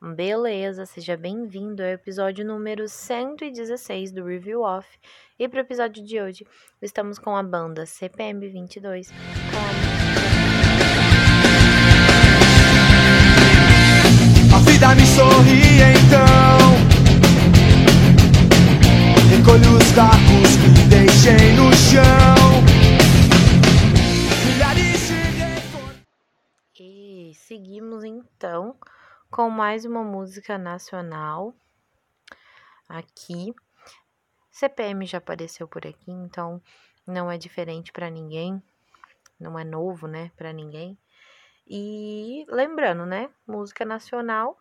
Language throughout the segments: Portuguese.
Beleza, seja bem-vindo ao episódio número 116 do Review Off. E para o episódio de hoje, estamos com a banda CPM 22 A vida me sorri então. Recolho os cacos que deixei no chão. E seguimos então com mais uma música nacional aqui. CPM já apareceu por aqui, então não é diferente para ninguém, não é novo, né, para ninguém. E lembrando, né, música nacional,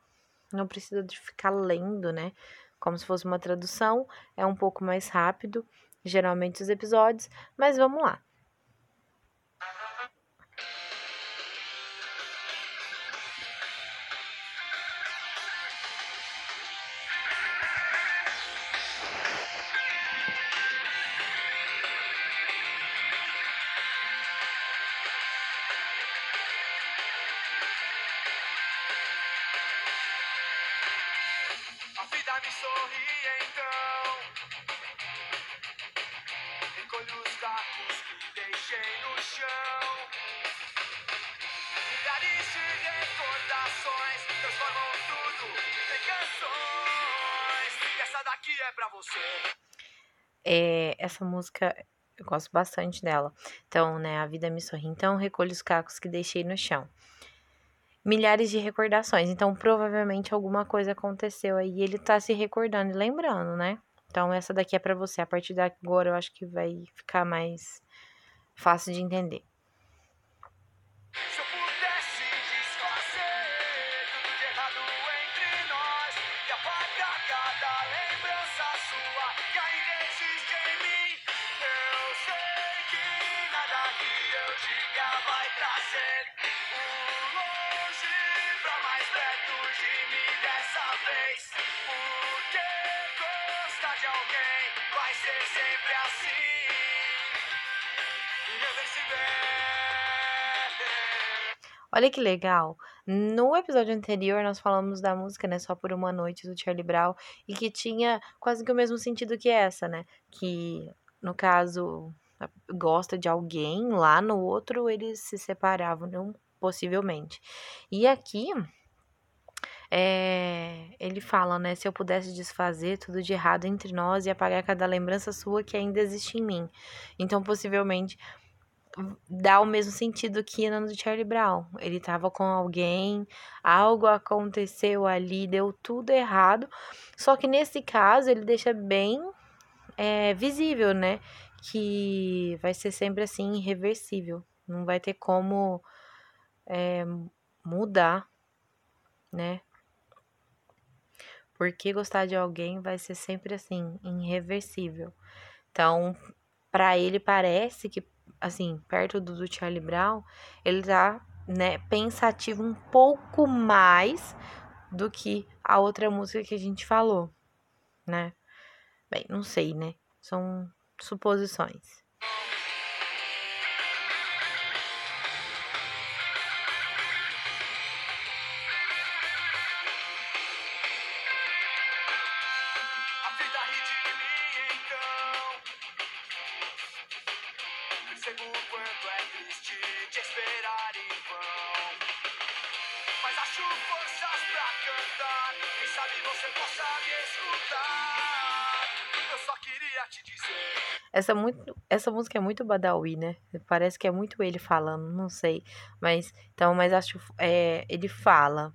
não precisa de ficar lendo, né, como se fosse uma tradução, é um pouco mais rápido, geralmente os episódios, mas vamos lá. Me sorri então. Recolho os cacos que deixei no chão. Milhares de recordações transformam tudo em canções. E essa daqui é pra você. É, essa música eu gosto bastante dela. Então, né, a vida me sorri. Então, recolho os cacos que deixei no chão. Milhares de recordações. Então, provavelmente alguma coisa aconteceu aí. e Ele tá se recordando e lembrando, né? Então, essa daqui é pra você. A partir de agora, eu acho que vai ficar mais fácil de entender. Cada lembrança sua vez. Porque gostar de alguém vai ser sempre assim. Olha que legal. No episódio anterior, nós falamos da música, né? Só por uma noite do Charlie Brown. E que tinha quase que o mesmo sentido que essa, né? Que, no caso, gosta de alguém, lá no outro eles se separavam, não, possivelmente. E aqui. É, ele fala, né? Se eu pudesse desfazer tudo de errado entre nós e apagar cada lembrança sua que ainda existe em mim. Então, possivelmente, dá o mesmo sentido que no do Charlie Brown. Ele tava com alguém, algo aconteceu ali, deu tudo errado. Só que nesse caso, ele deixa bem é, visível, né? Que vai ser sempre assim, irreversível. Não vai ter como é, mudar, né? Porque gostar de alguém vai ser sempre assim, irreversível. Então, pra ele parece que, assim, perto do, do Charlie Brown, ele tá, né, pensativo um pouco mais do que a outra música que a gente falou, né? Bem, não sei, né? São suposições. Cantar. Quem sabe você possa me escutar. Eu só queria te dizer. Essa, muito, essa música é muito Badawi, né? Parece que é muito ele falando, não sei. Mas, então, mas acho, é, ele fala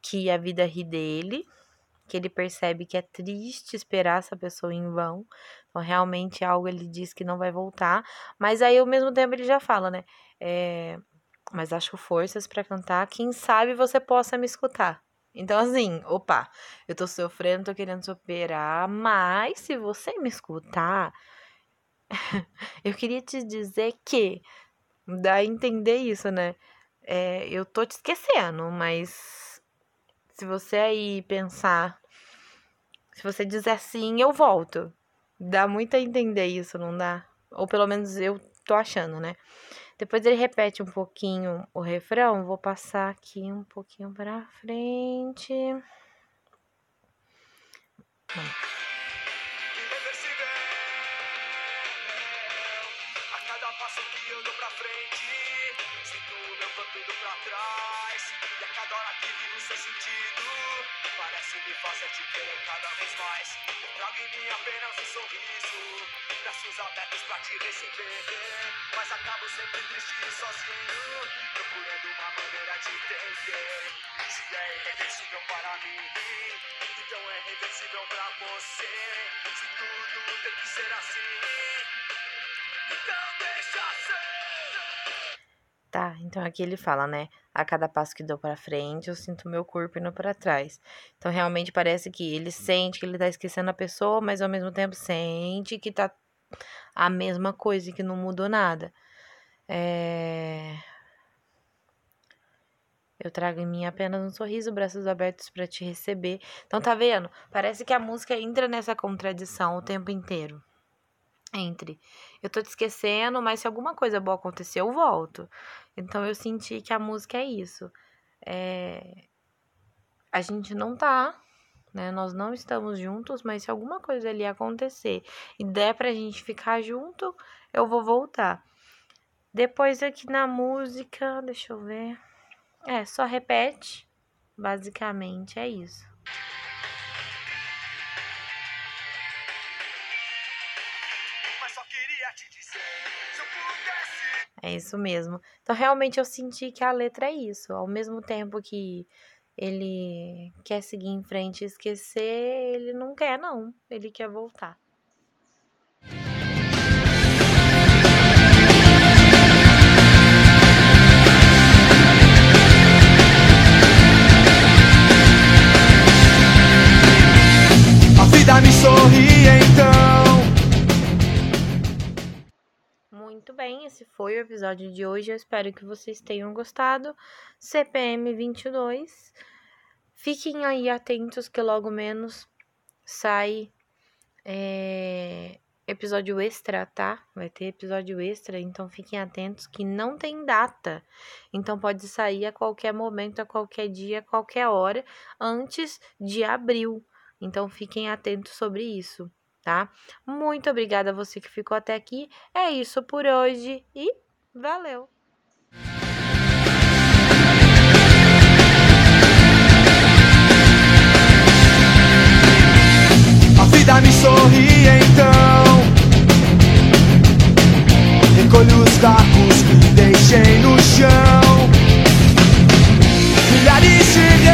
que a vida ri dele, que ele percebe que é triste esperar essa pessoa em vão. Então, realmente, algo ele diz que não vai voltar. Mas aí, ao mesmo tempo, ele já fala, né? É, mas acho forças pra cantar. Quem sabe você possa me escutar. Então, assim, opa, eu tô sofrendo, tô querendo superar, mas se você me escutar, eu queria te dizer que dá a entender isso, né? É, eu tô te esquecendo, mas se você aí pensar, se você dizer assim, eu volto. Dá muito a entender isso, não dá? Ou pelo menos eu tô achando, né? Depois ele repete um pouquinho o refrão. Vou passar aqui um pouquinho pra frente. Sem sentido, parece me fazer te querer cada vez mais. Trago em mim apenas um sorriso, braços abertos pra te receber. Mas acabo sempre triste e sozinho, procurando uma maneira de entender. Se é irreversível para mim, então é reversível pra você. Se tudo tem que ser assim, então então aqui ele fala, né? A cada passo que dou pra frente, eu sinto meu corpo indo pra trás. Então realmente parece que ele sente que ele tá esquecendo a pessoa, mas ao mesmo tempo sente que tá a mesma coisa e que não mudou nada. É... Eu trago em mim apenas um sorriso, braços abertos pra te receber. Então tá vendo? Parece que a música entra nessa contradição o tempo inteiro. Entre eu tô te esquecendo, mas se alguma coisa boa acontecer, eu volto. Então eu senti que a música é isso. É... A gente não tá, né? Nós não estamos juntos, mas se alguma coisa ali acontecer e der pra gente ficar junto, eu vou voltar. Depois aqui na música, deixa eu ver. É, só repete. Basicamente é isso. É isso mesmo. Então, realmente, eu senti que a letra é isso. Ao mesmo tempo que ele quer seguir em frente e esquecer, ele não quer, não. Ele quer voltar. A vida me sorri então. Esse foi o episódio de hoje. Eu espero que vocês tenham gostado. CPM 22. Fiquem aí atentos que logo menos sai é, episódio extra, tá? Vai ter episódio extra, então fiquem atentos que não tem data. Então pode sair a qualquer momento, a qualquer dia, a qualquer hora, antes de abril. Então fiquem atentos sobre isso, tá? Muito obrigada a você que ficou até aqui. É isso por hoje e valeu! A vida me sorri então. Recolho os cacos que deixei no chão. Milhares de